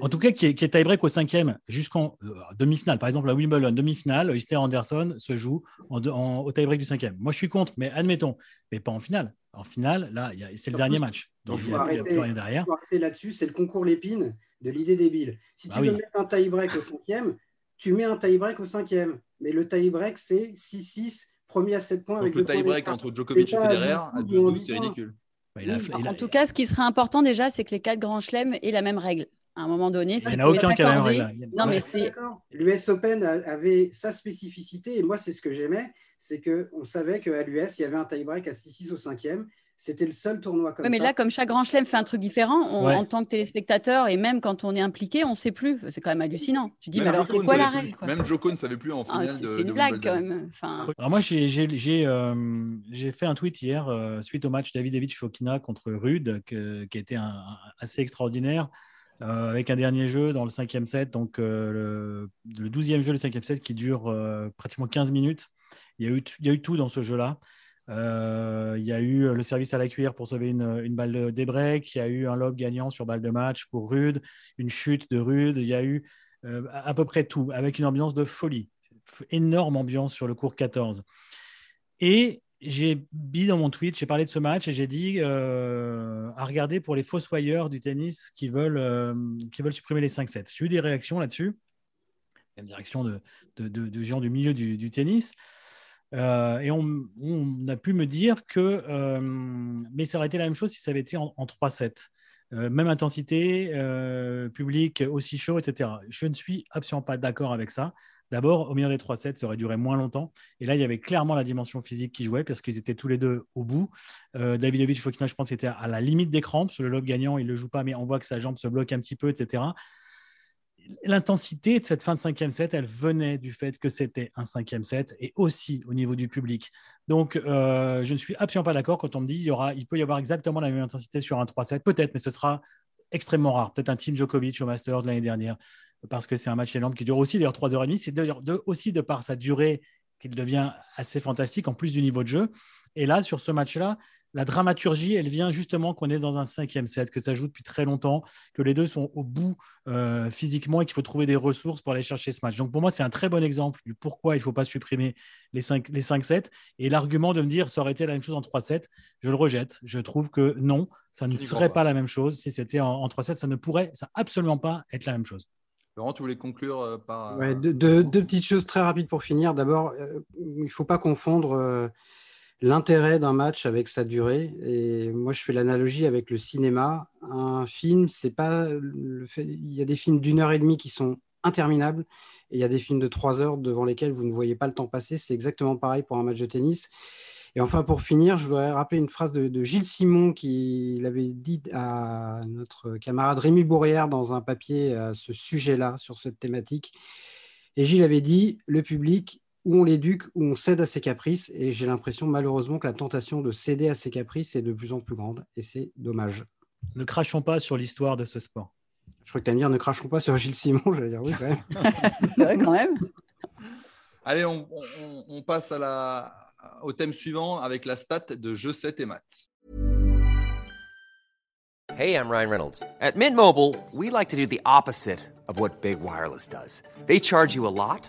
en tout cas, qui est, qui est tie-break au cinquième jusqu'en euh, demi-finale. Par exemple, la Wimbledon demi-finale, Easter Anderson se joue en, au tie-break du cinquième. Moi, je suis contre, mais admettons, mais pas en finale. En finale, là, c'est le dernier match. Donc, il n'y a, plus rien derrière. arrêter là-dessus. C'est le concours Lépine de l'idée débile. Si bah tu veux mettre un tie-break au cinquième, tu mets un tie-break au cinquième. Mais le tie-break, c'est 6-6, premier à 7 points. Donc le tie-break entre Djokovic et Federer à 12-12, c'est ridicule. Bah, en tout cas, ce qui serait important déjà, c'est que les quatre grands chelems aient la même règle. À un moment donné, il n'y en a aucun qui a la même règle. Non, mais c'est. L'US Open avait sa spécificité, et moi, c'est ce que j'aimais, c'est qu'on savait qu'à l'US, il y avait un tie-break à 6-6 au cinquième. C'était le seul tournoi comme mais là, comme chaque grand chelem fait un truc différent, en tant que téléspectateur et même quand on est impliqué, on ne sait plus. C'est quand même hallucinant. Tu dis, mais alors c'est quoi la règle Même Joko ne savait plus en ah, finale. c'est une blague quand même. Alors moi, euh, j'ai fait un tweet hier euh, suite au match David Fokina contre Rude, qui a été assez extraordinaire. Euh, avec un dernier jeu dans le cinquième set, donc le, douzième jeu, le cinquième set qui dure pratiquement 15 minutes. Il y, a eu, il y a eu tout dans ce jeu-là. Euh, il y a eu le service à la cuillère pour sauver une, balle de break. Il y a eu un lob gagnant sur balle de match pour Rude, une chute de Rude. Il y a eu euh, à peu près tout, avec une ambiance de folie. Énorme ambiance sur le cours 14. Et j'ai mis dans mon tweet, j'ai parlé de ce match et j'ai dit euh, à regarder pour les fossoyeurs du tennis qui veulent, qui veulent supprimer les 5-7. J'ai eu des réactions là-dessus, une direction de, gens du milieu du tennis. Euh, et on, a pu me dire que, euh, mais ça aurait été la même chose si ça avait été en, 3-7. Euh, même intensité, public aussi chaud, etc. Je ne suis absolument pas d'accord avec ça. D'abord, au milieu des 3-7, ça aurait duré moins longtemps. Et là, il y avait clairement la dimension physique qui jouait parce qu'ils étaient tous les deux au bout. Davidovich Fokina, je pense, était à la limite des crampes. Le lobe gagnant, il ne le joue pas, mais on voit que sa jambe se bloque un petit peu, etc l'intensité de cette fin de cinquième set, elle venait du fait que c'était un cinquième set et aussi au niveau du public. Donc, euh, je ne suis absolument pas d'accord quand on me dit il, y aura, il peut y avoir exactement la même intensité sur un 3-7. Peut-être, mais ce sera extrêmement rare. Peut-être un Team Djokovic au Masters de l'année dernière, parce que c'est un match énorme qui dure aussi d'ailleurs 3h30. C'est de, aussi de par sa durée qu'il devient assez fantastique en plus du niveau de jeu. Et là, sur ce match-là, la dramaturgie, elle vient justement qu'on est dans un cinquième set, que ça joue depuis très longtemps, que les deux sont au bout euh, physiquement et qu'il faut trouver des ressources pour aller chercher ce match. Donc pour moi, c'est un très bon exemple du pourquoi il ne faut pas supprimer les 5 les cinq sets. Et l'argument de me dire ça aurait été la même chose en 3 sets, je le rejette. Je trouve que non, ça ne serait pas. la même chose. Si c'était en, 3 sets, ça ne pourrait ça absolument pas être la même chose. Laurent, tu voulais conclure euh, par. Ouais, deux, petites choses très rapides pour finir. D'abord, euh, il ne faut pas confondre l'intérêt d'un match avec sa durée. Et moi, je fais l'analogie avec le cinéma. Un film, c'est pas. Il y a des films d'une heure et demie qui sont interminables et il y a des films de trois heures devant lesquels vous ne voyez pas le temps passer. C'est exactement pareil pour un match de tennis. Et enfin, pour finir, je voudrais rappeler une phrase de, Gilles Simon qui l'avait dit à notre camarade Rémi Bourrière dans un papier à ce sujet-là, sur cette thématique. Et Gilles avait dit, le public où on l'éduque, où on cède à ses caprices. Et j'ai l'impression malheureusement que la tentation de céder à ses caprices est de plus en plus grande. Et c'est dommage. Ne crachons pas sur l'histoire de ce sport. Je crois que tu me dire ne crachons pas sur Gilles Simon. Je vais dire oui quand même. ouais, quand même. Allez, on, on, passe à la, au thème suivant avec la stat de Je sais tes maths. Hey, I'm Ryan Reynolds. At Mint Mobile, we like to do the opposite of what Big Wireless does. They charge you a lot,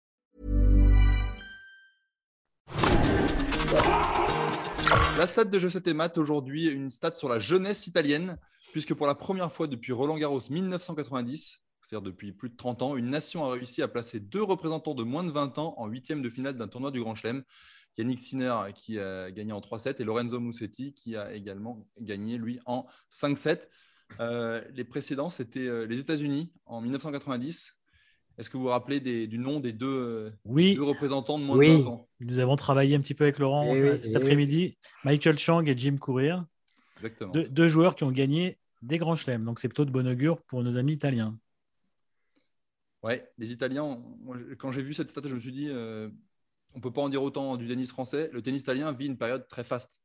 La stat de 7 et Math aujourd'hui, une stat sur la jeunesse italienne, puisque pour la première fois depuis Roland Garros 1990, c'est-à-dire depuis plus de 30 ans, une nation a réussi à placer deux représentants de moins de 20 ans en huitième de finale d'un tournoi du Grand Chelem. Yannick Sinner qui a gagné en 3-7 et Lorenzo Musetti qui a également gagné lui en 5-7. Euh, les précédents, c'était euh, les États-Unis en 1990. Est-ce que vous vous rappelez des- du nom des deux, euh, Oui, deux représentants de moins Oui. de 20 ans? Nous avons travaillé un petit peu avec Laurent Eh oui, cet eh après-midi. Michael Chang et Jim Courir, Exactement. deux, deux joueurs qui ont gagné des grands chelems. Donc c'est plutôt de bon augure pour nos amis italiens. Ouais, les Italiens, moi, quand j'ai vu cette stat, je me suis dit, euh, on peut pas en dire autant du tennis français. Le tennis italien vit une période très faste.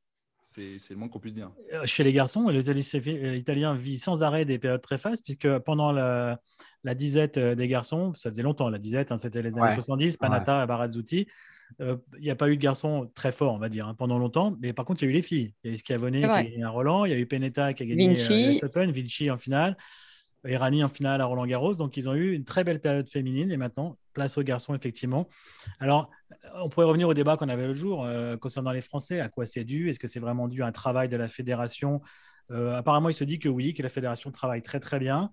C'est le moins qu'on puisse dire. Euh, Chez les garçons, le euh, italien vit sans arrêt des périodes très fastes, puisque pendant la, la disette euh, des garçons, ça faisait longtemps la disette, hein, c'était les années Ouais. 70, Panata et Barazzuti, euh, il n'y a pas eu de garçons très forts, on va dire, hein, pendant longtemps, mais par contre, il y a eu les filles. Il y a eu Schiavone qui a gagné à Roland, il y a eu Penetta qui a gagné Vinci. euh, Open, Vinci en finale, Irani en finale à Roland Garros, donc ils ont eu une très belle période féminine, et maintenant, place aux garçons, effectivement. Alors, on pourrait revenir au débat qu'on avait l'autre jour euh, concernant les Français. À quoi c'est dû? Est-ce que c'est vraiment dû à un travail de la fédération? Euh, Apparemment, il se dit que oui, que la fédération travaille très très bien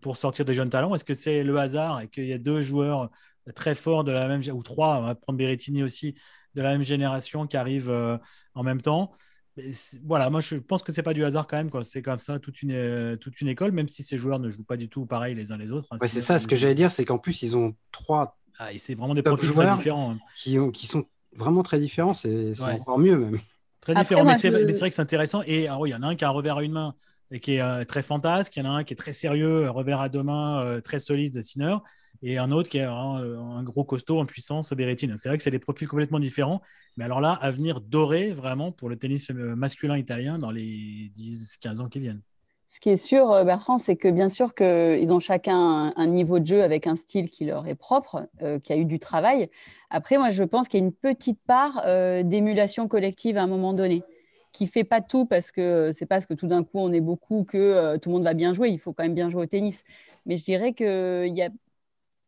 pour sortir des jeunes talents. Est-ce que c'est le hasard et qu'il y a deux joueurs très forts de la même ou trois, on va prendre Berrettini aussi de la même génération qui arrivent euh, en même temps? Mais voilà, moi je pense que c'est pas du hasard quand même. quoi. C'est comme ça toute une, euh, toute une école, même si ces joueurs ne jouent pas du tout pareil les uns les autres. hein. Ouais, c'est ça, ce que j'allais dire, c'est qu'en plus, ils ont trois Ah, et c'est vraiment des profils très différents. hein. qui, ont, qui sont vraiment très différents. C'est Ouais. encore mieux, même. Très Après, différent, moi, mais c'est je- mais c'est vrai que c'est intéressant. Et ah oui, il y en a un qui a un revers à une main et qui est euh, très fantasque. Il y en a un qui est très sérieux, un revers à deux mains, euh, très solide, Sinner. Et un autre qui est un, gros costaud en puissance, Berrettini. C'est vrai que c'est des profils complètement différents. Mais alors là, avenir doré vraiment pour le tennis euh, masculin italien dans les 10-15 ans qui viennent. Ce qui est sûr, euh, Bertrand, c'est que bien sûr qu'ils ont chacun un, niveau de jeu avec un style qui leur est propre, euh, qui a eu du travail. Après, moi, je pense qu'il y a une petite part euh, d'émulation collective à un moment donné, qui fait pas tout parce que euh, c'est pas parce que tout d'un coup on est beaucoup que euh, tout le monde va bien jouer. Il faut quand même bien jouer au tennis. Mais je dirais qu'il y a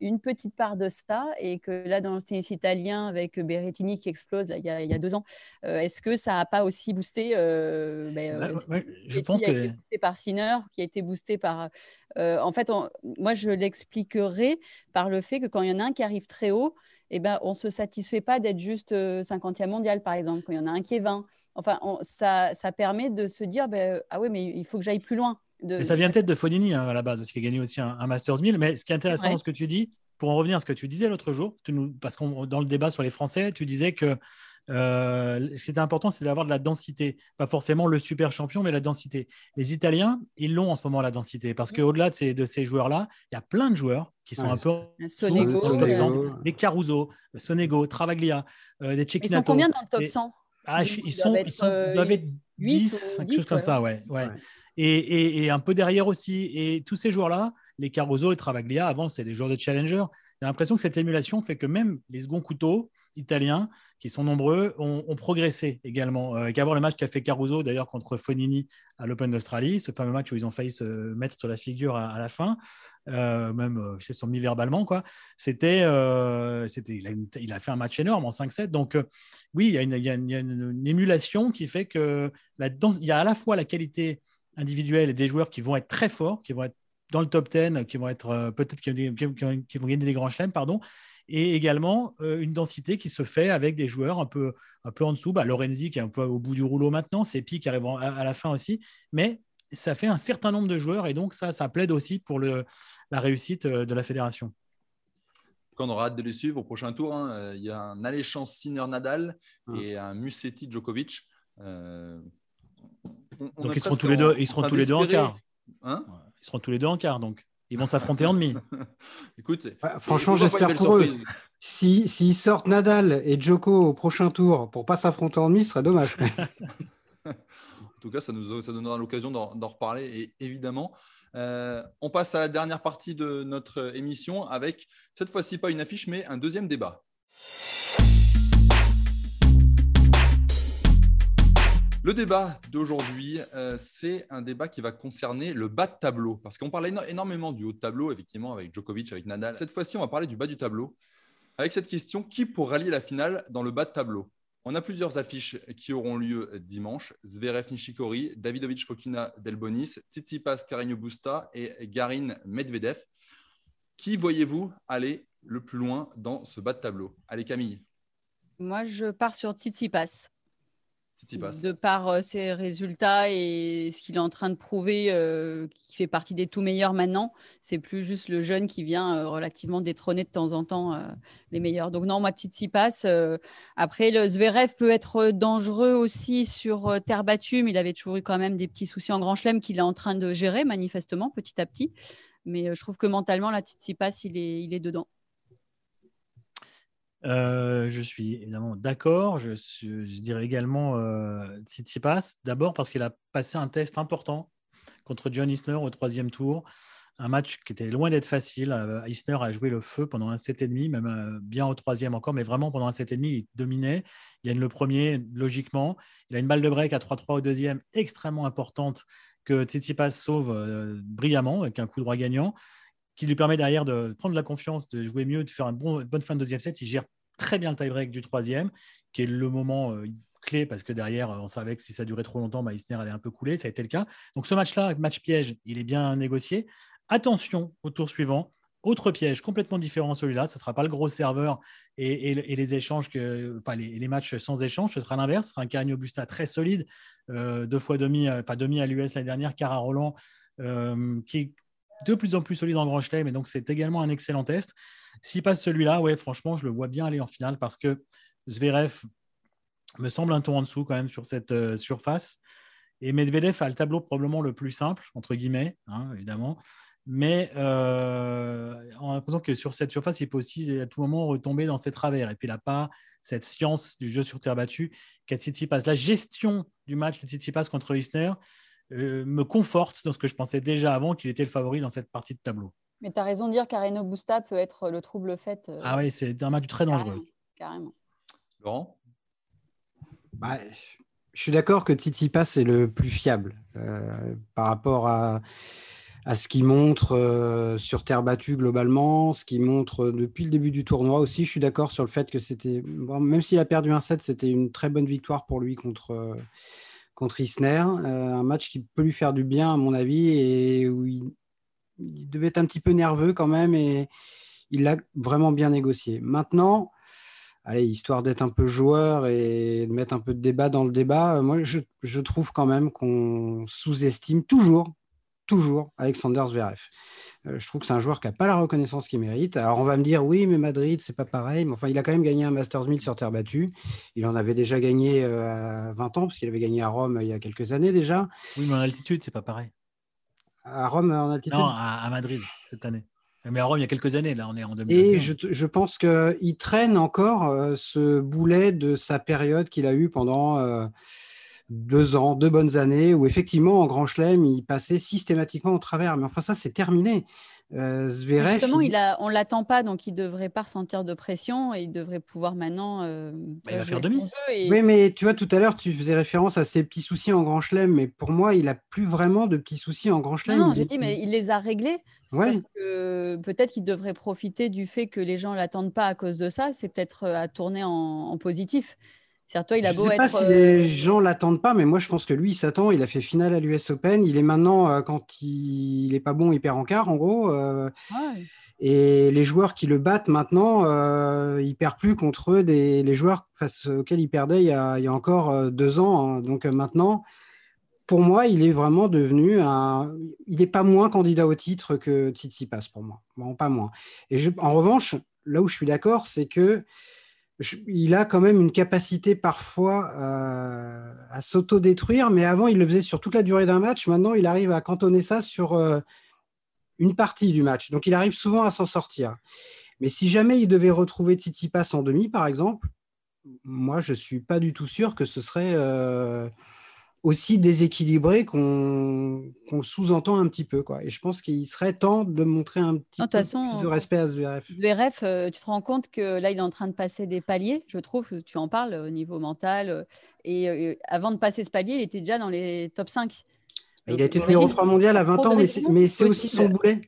une petite part de ça et que là, dans le tennis italien, avec Berrettini qui explose là, il, y a, il y a deux ans, euh, est-ce que ça n'a pas aussi boosté euh, ben, euh, ouais, je pense qui a que été boosté par Sinner, qui a été boosté par. euh, en fait, on- moi, je l'expliquerai par le fait que quand il y en a un qui arrive très haut, eh ben, on ne se satisfait pas d'être juste euh, 50e mondial, par exemple, quand il y en a un qui est 20. Enfin, on- ça, ça permet de se dire ben, ah oui, mais il faut que j'aille plus loin. De, ça vient peut-être de Fonini hein, à la base, parce qu'il a gagné aussi un, un Masters 1000. Mais ce qui est intéressant Ouais. dans ce que tu dis, pour en revenir à ce que tu disais l'autre jour, tu nous- parce que dans le débat sur les Français, tu disais que euh, ce qui était important, c'est d'avoir de la densité. Pas forcément le super champion, mais la densité. Les Italiens, ils l'ont en ce moment, la densité. Parce qu'au-delà de ces, de ces joueurs-là, il y a plein de joueurs qui sont Ouais, un peu Sonego, comme Sonego. euh, exemple, des Caruso, Sonego, Travaglia, euh, des Ils sont Cecchinato. combien dans le top des- 100 Ah, Ils ils, doivent sont, être, ils, sont, euh, ils doivent être 8 10, ou quelque chose 10, comme ouais. ça, ouais. ouais. Et, un peu derrière aussi. Et tous ces joueurs-là, les Caruso, les Travaglia, avant, c'est des joueurs de challenger. J'ai l'impression que cette émulation fait que même les seconds couteaux italiens, qui sont nombreux, ont, progressé également. Euh, qu'à voir le match qu'a fait Caruso, d'ailleurs, contre Fonini à l'Open d'Australie, ce fameux match où ils ont failli se mettre sur la figure à, la fin, euh, même euh, ils se sont mis verbalement. quoi. C'était, euh, il, a fait un match énorme en 5-7. Donc, euh, oui, il y a, une, émulation qui fait que il y a à la fois la qualité individuelle et des joueurs qui vont être très forts, qui vont être dans le top 10, qui vont être euh, peut-être qui, qui- qui- qui vont gagner des grands chelems, pardon, et également euh, une densité qui se fait avec des joueurs un peu, un peu en dessous. Bah, Lorenzi qui est un peu au bout du rouleau maintenant, c'est Pi qui arrive à, à la fin aussi, mais ça fait un certain nombre de joueurs et donc ça, ça plaide aussi pour le, la réussite euh, de la fédération. Quand on aura hâte de les suivre au prochain tour, hein, il y a un alléchant Sinner Nadal Ah. et un Musetti Djokovic. Euh, on- on Donc ils seront tous les deux, en- ils seront tous les deux en quart. Hein Ils seront tous les deux en quart donc. Ils vont s'affronter en demi. Écoute, franchement, j'espère pour eux. S'ils si, sortent Nadal et Djoko au prochain tour pour pas s'affronter en demi, ce serait dommage. en tout cas, ça nous ça donnera l'occasion d'en reparler, et évidemment. Euh, on passe à la dernière partie de notre émission avec, cette fois-ci, pas une affiche, mais un deuxième débat. Le débat d'aujourd'hui, euh, c'est un débat qui va concerner le bas de tableau. Parce qu'on parlait énormément du haut de tableau, effectivement, avec Djokovic, avec Nadal. Cette fois-ci, on va parler du bas du tableau. Avec cette question, qui pour rallier la finale dans le bas de tableau? On a plusieurs affiches qui auront lieu dimanche. Zverev Nishikori, Davidovic Fokina Delbonis, Tsitsipas Carreño Busta et Garin Medvedev. Qui voyez-vous aller le plus loin dans ce bas de tableau? Allez Camille. Moi, je pars sur Tsitsipas de par euh, ses résultats et ce qu'il est en train de prouver, euh, qui fait partie des tout meilleurs maintenant. C'est plus juste le jeune qui vient euh, relativement détrôner de temps en temps les meilleurs. Donc non, moi, Tsitsipas. après, le Zverev peut être dangereux aussi sur terre battue, mais il avait toujours eu quand même des petits soucis en Grand Chelem qu'il est en train de gérer manifestement petit à petit. Mais je trouve que mentalement, la Tsitsipas, il est, il est dedans. Euh, je suis évidemment d'accord. Je, dirais également euh, Tsitsipas, d'abord parce qu'il a passé un test important contre John Isner au troisième tour. Un match qui était loin d'être facile. Euh, Isner a joué le feu pendant un 7,5, même euh, bien au troisième encore, mais vraiment pendant un 7,5, il dominait. Il gagne le premier, logiquement. Il a une balle de break à 3-3 au deuxième, extrêmement importante, que Tsitsipas sauve brillamment avec un coup droit gagnant qui lui permet derrière de prendre la confiance, de jouer mieux, de faire une bonne fin de deuxième set. Il gère très bien le tie-break du troisième, qui est le moment euh, clé parce que derrière, on savait que si ça durait trop longtemps, bah, Isner allait un peu couler. Ça a été le cas. Donc ce match-là, match piège, il est bien négocié. Attention au tour suivant. Autre piège complètement différent celui-là, ce ne sera pas le gros serveur et, les échanges, que, enfin les, matchs sans échange, ce sera l'inverse, ce sera un Carigno Busta très solide, euh, deux fois demi, enfin demi à l'US l'année dernière, Cara Roland, euh, qui de plus en plus solide en Grand Chelem, et donc c'est également un excellent test. S'il passe celui-là, ouais, franchement, je le vois bien aller en finale parce que Zverev me semble un ton en dessous quand même sur cette euh, surface. Et Medvedev a le tableau probablement le plus simple, entre guillemets, hein, évidemment. Mais euh, en l'impression que sur cette surface, il peut aussi à tout moment retomber dans ses travers. Et puis il n'a pas cette science du jeu sur terre battue qu'a Tsitsipas. La gestion du match de Tsitsipas contre Isner, euh, me conforte dans ce que je pensais déjà avant qu'il était le favori dans cette partie de tableau. Mais tu as raison de dire qu'Areno Busta peut être le trouble fait. Euh, ah oui, c'est un match très dangereux. Carrément. Laurent? Bah, Je suis d'accord que Titi Pass est le plus fiable euh, par rapport à, à ce qu'il montre sur terre battue globalement, ce qu'il montre depuis le début du tournoi aussi. Je suis d'accord sur le fait que c'était, même s'il a perdu un set, c'était une très bonne victoire pour lui contre contre Isner. Euh, un match qui peut lui faire du bien, à mon avis, et où il, devait être un petit peu nerveux quand même, et il l'a vraiment bien négocié. Maintenant, allez, histoire d'être un peu joueur et de mettre un peu de débat dans le débat, euh, moi, je trouve quand même qu'on sous-estime toujours toujours Alexander Zverev. Euh, je trouve que c'est un joueur qui n'a pas la reconnaissance qu'il mérite. Alors on va me dire oui, mais Madrid, c'est pas pareil. Mais enfin, il a quand même gagné un Masters 1000 sur terre battue. Il en avait déjà gagné euh, à 20 ans, parce qu'il avait gagné à Rome euh, il y a quelques années déjà. Oui, mais en altitude, c'est pas pareil. À Rome, en altitude? Non, à, Madrid, cette année. Mais à Rome, il y a quelques années, là, on est en 2021. Et je, je pense qu'il traîne encore ce boulet de sa période qu'il a eu pendant deux ans, deux bonnes années, où effectivement, en Grand Chelem, il passait systématiquement au travers. Mais enfin, ça, c'est terminé. Euh, Justement, il... a, on ne l'attend pas, donc il ne devrait pas ressentir de pression et il devrait pouvoir maintenant. Euh, bah, il va faire demi. Oui, mais tu vois, tout à l'heure, tu faisais référence à ses petits soucis en Grand Chelem, mais pour moi, il n'a plus vraiment de petits soucis en Grand Chelem. Non, j'ai dit, mais il les a réglés. Peut-être qu'il devrait profiter du fait que les gens ne l'attendent pas à cause de ça. C'est peut-être euh, à tourner en, en positif. Toi, il a je ne sais pas si les euh, gens l'attendent pas, mais moi je pense que lui, il s'attend. Il a fait finale à l'US Open. Il est maintenant, euh, quand il n'est pas bon, il perd en quart, en gros. Euh, et les joueurs qui le battent maintenant, euh, il perd plus contre des, les joueurs face auxquels il perdait il y a, il y a encore deux ans. Hein. Donc maintenant, pour moi, il est vraiment devenu un. Il n'est pas moins candidat au titre que Tsitsipas pour moi. Bon, pas moins. Et je... en revanche, là où je suis d'accord, c'est que il a quand même une capacité parfois euh, à s'auto-détruire, mais avant, il le faisait sur toute la durée d'un match. Maintenant, il arrive à cantonner ça sur euh, une partie du match. Donc il arrive souvent à s'en sortir. Mais si jamais il devait retrouver Tsitsipas en demi, par exemple, moi, je ne suis pas du tout sûr que ce serait euh, aussi déséquilibré qu'on sous-entend un petit peu. Quoi. Et je pense qu'il serait temps de montrer un petit peu de respect à Zverev. Zverev, euh, tu te rends compte que là, il est en train de passer des paliers, je trouve, tu en parles au niveau mental. Euh, et avant de passer ce palier, il était déjà dans les top 5. Il a été numéro 3 mondial à 20 ans, mais c'est aussi son boulet.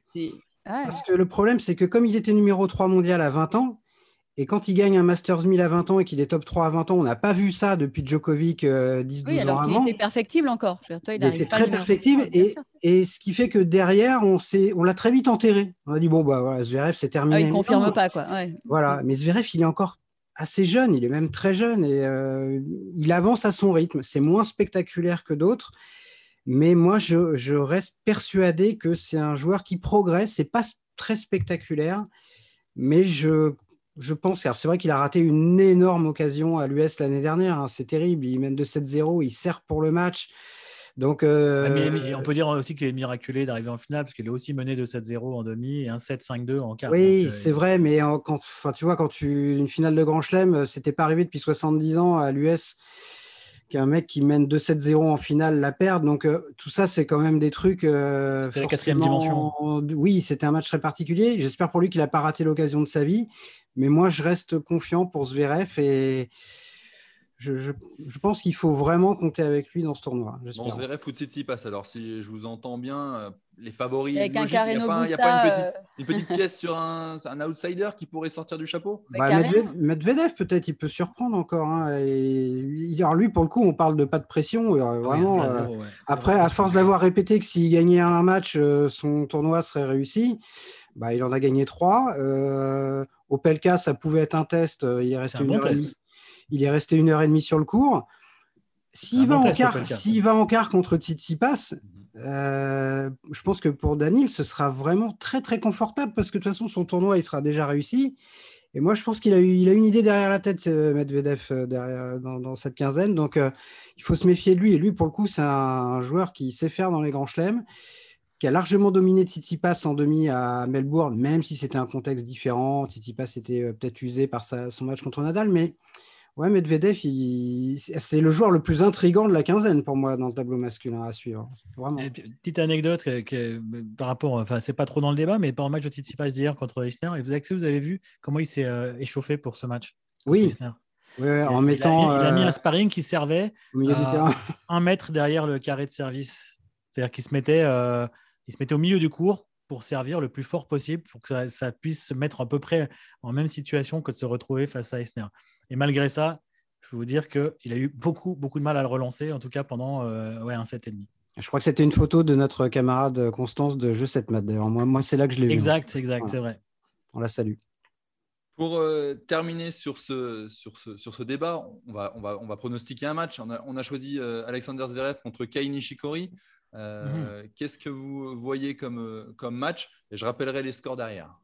Parce que le problème, c'est que comme il était numéro 3 mondial à 20 ans, et quand il gagne un Masters 1000 à 20 ans et qu'il est top 3 à 20 ans, on n'a pas vu ça depuis Djokovic 10-12 euh, oui, alors qu'il était perfectible encore. il, était très perfectible. Et, et, ce qui fait que derrière, on, on l'a très vite enterré. On a dit, bon, bah voilà, Zverev, c'est terminé. Ah, il ne confirme pas. Quoi. Voilà. Mais Zverev, il est encore assez jeune. Il est même très jeune. Et euh, il avance à son rythme. C'est moins spectaculaire que d'autres. Mais moi, je, reste persuadé que c'est un joueur qui progresse. C'est pas très spectaculaire, mais je, je pense, car c'est vrai qu'il a raté une énorme occasion à l'US l'année dernière. Hein. c'est terrible. Il mène de 7-0, il sert pour le match. Donc, euh, on peut dire aussi qu'il est miraculé d'arriver en finale parce qu'il est aussi mené de 7-0 en demi et un 7-5-2 en quart. Oui, euh, c'est vrai, mais quand, tu vois, quand tu une finale de Grand Chelem, c'était pas arrivé depuis 70 ans à l'US qu'un mec qui mène 2-7-0 en finale la perde. Donc euh, tout ça, c'est quand même des trucs. Euh, c'était la quatrième dimension. Oui, c'était un match très particulier. J'espère pour lui qu'il n'a pas raté l'occasion de sa vie. Mais moi, je reste confiant pour Zverev et je, pense qu'il faut vraiment compter avec lui dans ce tournoi. Bon, Zverev ou passe alors, si je vous entends bien, euh, les favoris. Avec un il n'y a, pas, une, petite, pièce sur un, outsider qui pourrait sortir du chapeau? Bah, Medvedev, peut-être, il peut surprendre encore. Hein, et, alors lui, pour le coup, on parle de pas de pression. Euh, vraiment, euh, après, à force d'avoir répété que s'il gagnait un match, son tournoi serait réussi. Bah, il en a gagné trois. au Pelka, ça pouvait être un test. Il est resté une heure il est resté une heure et demie sur le cours. S'il va, en quart, va en quart contre Tsitsipas, mhm. euh, je pense que pour Daniel, ce sera vraiment très très confortable parce que de toute façon, son tournoi, il sera déjà réussi. Et moi, je pense qu'il a, eu, il a une idée derrière la tête, euh, Medvedev, euh, derrière, dans, cette quinzaine. Donc, il faut se méfier de lui. Et lui, pour le coup, c'est un, joueur qui sait faire dans les grands chelems, qui a largement dominé Tsitsipas en demi à Melbourne, même si c'était un contexte différent. Tsitsipas était peut-être usé par son match contre Nadal, mais Ouais, Medvedev, c'est le joueur le plus intrigant de la quinzaine pour moi dans le tableau masculin à suivre. petite anecdote par rapport, enfin, c'est pas trop dans le débat, mais par le match de Tsitsipas d'hier contre Isner, et vous avez, vous avez vu comment il s'est euh, échauffé pour ce match Oui. en mettant. Il a, mis, un euh, sparring qui servait à un mètre derrière le carré de service. C'est-à-dire qu'il se mettait, euh, il se mettait au milieu du cours pour servir le plus fort possible pour que ça, puisse se mettre à peu près en même situation que de se retrouver face à Esner. Et malgré ça, je peux vous dire qu'il a eu beaucoup, beaucoup de mal à le relancer, en tout cas pendant euh, ouais, un set et demi. Je crois que c'était une photo de notre camarade Constance de Jeu 7 mat. D'ailleurs, moi, moi c'est là que je l'ai vu. Exact, exact, c'est vrai. On la salue. Pour euh, terminer sur ce, sur, ce, sur ce débat, on va, on, va, on va pronostiquer un match. On a, on a choisi euh, Alexander Zverev contre Kei Nishikori. Euh, mhm. Qu'est-ce que vous voyez comme, euh, comme match? Et je rappellerai les scores derrière.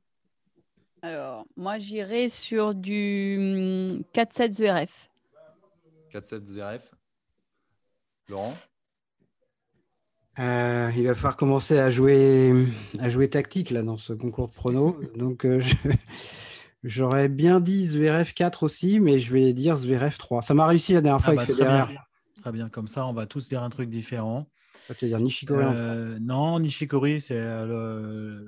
Alors, moi, j'irai sur du 4-7 Zverev. 4-7 Zverev. Laurent? Euh, il va falloir commencer à jouer, à jouer tactique là, dans ce concours de prono. Donc, j'aurais bien dit Zverev 4 aussi, mais je vais dire Zverev 3. Ça m'a réussi la dernière ah fois bah, très, bien. très bien, comme ça, on va tous dire un truc différent. Nishikori euh, Non, Nishikori, c'est euh,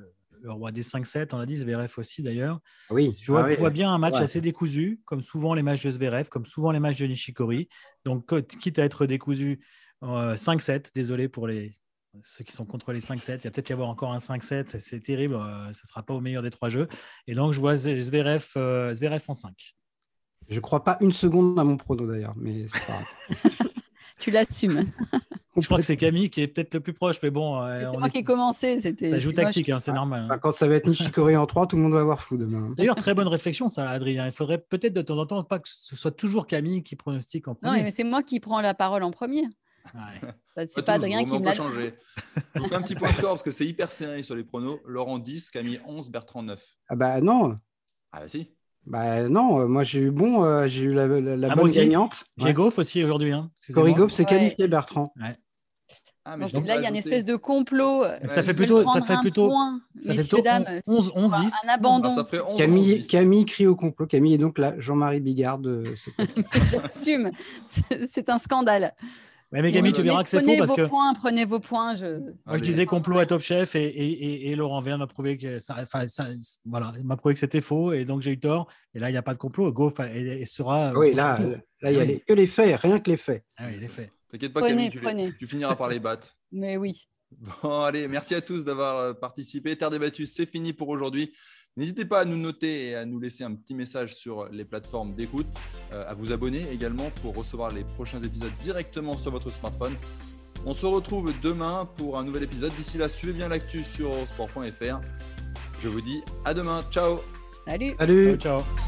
le, roi des 5-7. On a dit Zverev aussi d'ailleurs. Oui. Tu vois, ah bien un match assez décousu, comme souvent les matchs de Zverev, comme souvent les matchs de Nishikori. Donc, quitte à être décousu, 5-7. Euh, Désolé pour les, ceux qui sont contre les 5-7. Il va peut-être y avoir encore un 5-7. C'est terrible. ce ne sera pas au meilleur des trois jeux. Et donc, je vois Zverev, Zverev en 5. Je ne crois pas une seconde à mon prono d'ailleurs, mais c'est pas tu l'assumes. Je crois que c'est Camille qui est peut-être le plus proche, mais bon. Euh, c'est moi qui ai commencé. C'était. Ça joue tactique, hein, c'est normal. Bah, quand ça va être Nishikori en 3, tout le monde va avoir flou demain. D'ailleurs, très bonne réflexion, ça, Adrien. Il faudrait peut-être de temps en temps pas que ce soit toujours Camille qui pronostique en premier. Non, mais c'est moi qui prends la parole en premier. Ouais. c'est pas Adrien qui me l'a changé. Je vous fais un petit point score parce que c'est hyper serré sur les pronos. Laurent 10, Camille 11, Bertrand 9. Ah bah non. Ah bah si. Bah non, euh, moi j'ai eu bon, euh, j'ai eu la, la, ah, bonne gagnante. J'ai Goff aussi aujourd'hui. Hein, Cory Goff s'est qualifié, Bertrand. Ah, mais Donc l'ai là, il y a une espèce de complot. euh, Ça fait plutôt- ça fait plutôt- point, ça fait plutôt dames, 11, sur 11, un- 10. Un abandon. Ah, 11, Camille, 11, 10. Camille crie au complot. Camille est donc la Jean-Marie Bigard de ce podcast. J'assume. C'est- un scandale. Ouais, mais Camille, Bon, tu verras que c'est faux prenez vos points, prenez vos points. Je... moi, je Allez. disais complot à Top Chef et, et, et, et Laurent Verne m'a prouvé que ça, voilà, il m'a prouvé que c'était faux et donc j'ai eu tort. Et là, il n'y a pas de complot. Go enfin, et, et sera. oui, là, là, il y a les- que les faits, rien que les faits. Ah oui, il est fait. T'inquiète pas, Prenez, Camille, tu, les- prenez. tu finiras par les battre. Mais oui. Bon, allez, merci à tous d'avoir euh, participé. Terre débattue, c'est fini pour aujourd'hui. N'hésitez pas à nous noter et à nous laisser un petit message sur les plateformes d'écoute, euh, à vous abonner également pour recevoir les prochains épisodes directement sur votre smartphone. On se retrouve demain pour un nouvel épisode. D'ici là, suivez bien l'actu sur sport.fr. Je vous dis à demain. Ciao Salut. Salut. Ciao, ciao.